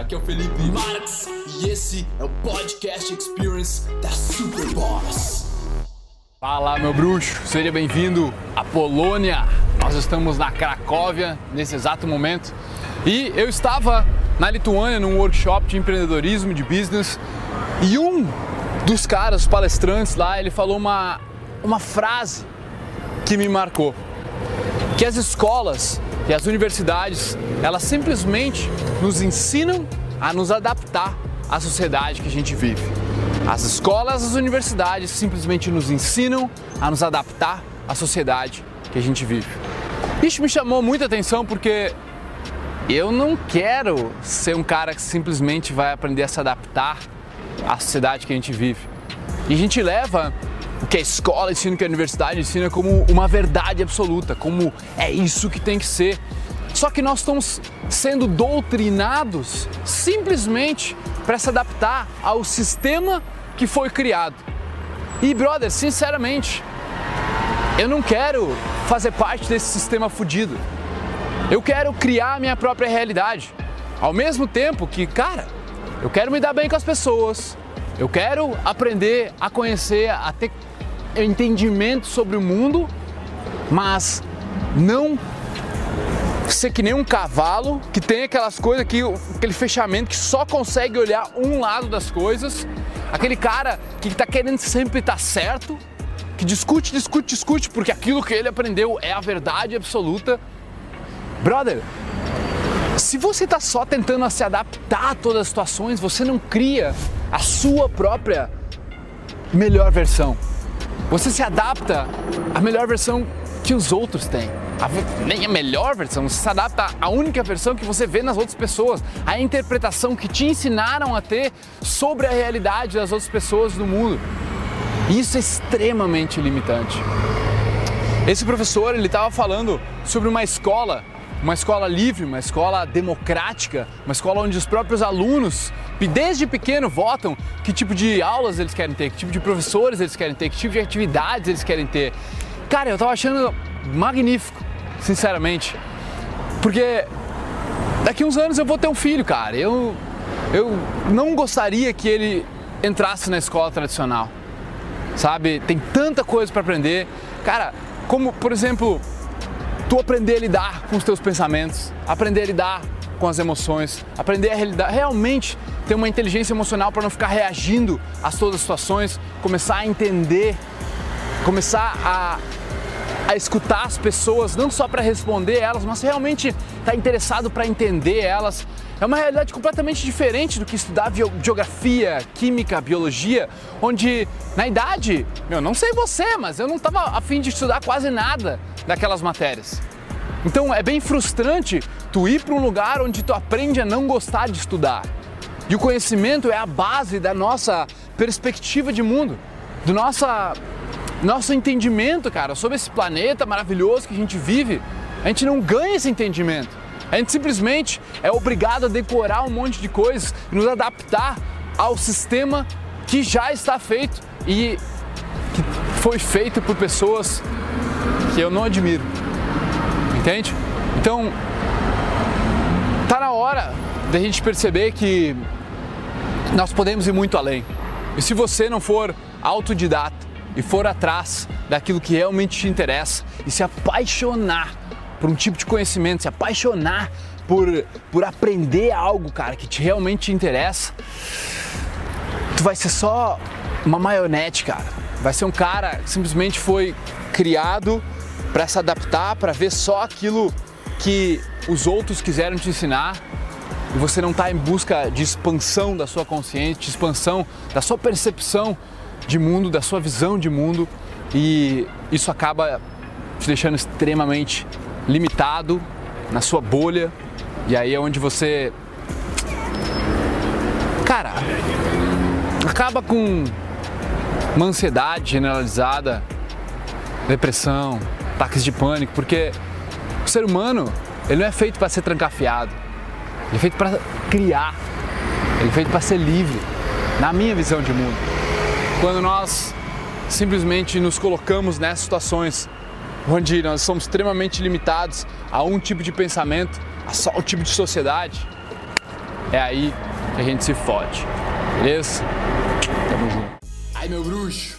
aqui é o Felipe Marx e esse é o Podcast Experience da Superboss. Fala, meu bruxo, seja bem-vindo à Polônia. Nós estamos na Cracóvia nesse exato momento e eu estava na Lituânia num workshop de empreendedorismo, de business e um dos caras, palestrantes lá, ele falou uma, uma frase que me marcou. Que as escolas e as universidades, elas simplesmente nos ensinam a nos adaptar à sociedade que a gente vive. As escolas, as universidades simplesmente nos ensinam a nos adaptar à sociedade que a gente vive. Isso me chamou muita atenção porque eu não quero ser um cara que simplesmente vai aprender a se adaptar à sociedade que a gente vive. E a gente leva o que a escola ensina, o que a universidade ensina como uma verdade absoluta, como é isso que tem que ser. Só que nós estamos sendo doutrinados simplesmente para se adaptar ao sistema que foi criado. E brother, sinceramente, eu não quero fazer parte desse sistema fudido. Eu quero criar a minha própria realidade. Ao mesmo tempo que, cara, eu quero me dar bem com as pessoas. Eu quero aprender a conhecer, a ter entendimento sobre o mundo, mas não ser que nem um cavalo que tem aquelas coisas que aquele fechamento que só consegue olhar um lado das coisas, aquele cara que está querendo sempre estar tá certo, que discute, discute, discute porque aquilo que ele aprendeu é a verdade absoluta. Brother, se você está só tentando se adaptar a todas as situações, você não cria a sua própria melhor versão. Você se adapta à melhor versão que os outros têm. A, nem a melhor versão, você se adapta à única versão que você vê nas outras pessoas, à interpretação que te ensinaram a ter sobre a realidade das outras pessoas do mundo. Isso é extremamente limitante. Esse professor ele estava falando sobre uma escola uma escola livre, uma escola democrática, uma escola onde os próprios alunos, desde pequeno, votam que tipo de aulas eles querem ter, que tipo de professores eles querem ter, que tipo de atividades eles querem ter. Cara, eu tava achando magnífico, sinceramente, porque daqui uns anos eu vou ter um filho, cara. Eu, eu não gostaria que ele entrasse na escola tradicional, sabe? Tem tanta coisa para aprender. Cara, como, por exemplo, tu aprender a lidar com os teus pensamentos, aprender a lidar com as emoções, aprender a realmente ter uma inteligência emocional para não ficar reagindo a todas as situações, começar a entender, começar a, a escutar as pessoas, não só para responder elas, mas realmente estar tá interessado para entender elas. É uma realidade completamente diferente do que estudar geografia, química, biologia, onde na idade, eu não sei você, mas eu não estava afim de estudar quase nada daquelas matérias. Então é bem frustrante tu ir para um lugar onde tu aprende a não gostar de estudar. E o conhecimento é a base da nossa perspectiva de mundo, do nossa, nosso entendimento, cara, sobre esse planeta maravilhoso que a gente vive. A gente não ganha esse entendimento. A gente simplesmente é obrigado a decorar um monte de coisas e nos adaptar ao sistema que já está feito e que foi feito por pessoas que eu não admiro. Entende? Então, tá na hora da gente perceber que nós podemos ir muito além. E se você não for autodidata e for atrás daquilo que realmente te interessa e se apaixonar por um tipo de conhecimento, se apaixonar por, por aprender algo, cara, que te realmente te interessa, tu vai ser só uma maionete, cara. Vai ser um cara que simplesmente foi criado para se adaptar, para ver só aquilo que os outros quiseram te ensinar. E você não está em busca de expansão da sua consciência, de expansão da sua percepção de mundo, da sua visão de mundo. E isso acaba te deixando extremamente limitado na sua bolha. E aí é onde você cara acaba com uma ansiedade generalizada, depressão, ataques de pânico, porque o ser humano ele não é feito para ser trancafiado, ele é feito para criar, ele é feito para ser livre, na minha visão de mundo. Quando nós simplesmente nos colocamos nessas situações onde nós somos extremamente limitados a um tipo de pensamento, a só um tipo de sociedade, é aí que a gente se fode. Beleza? Tamo junto. Ai, meu bruxo,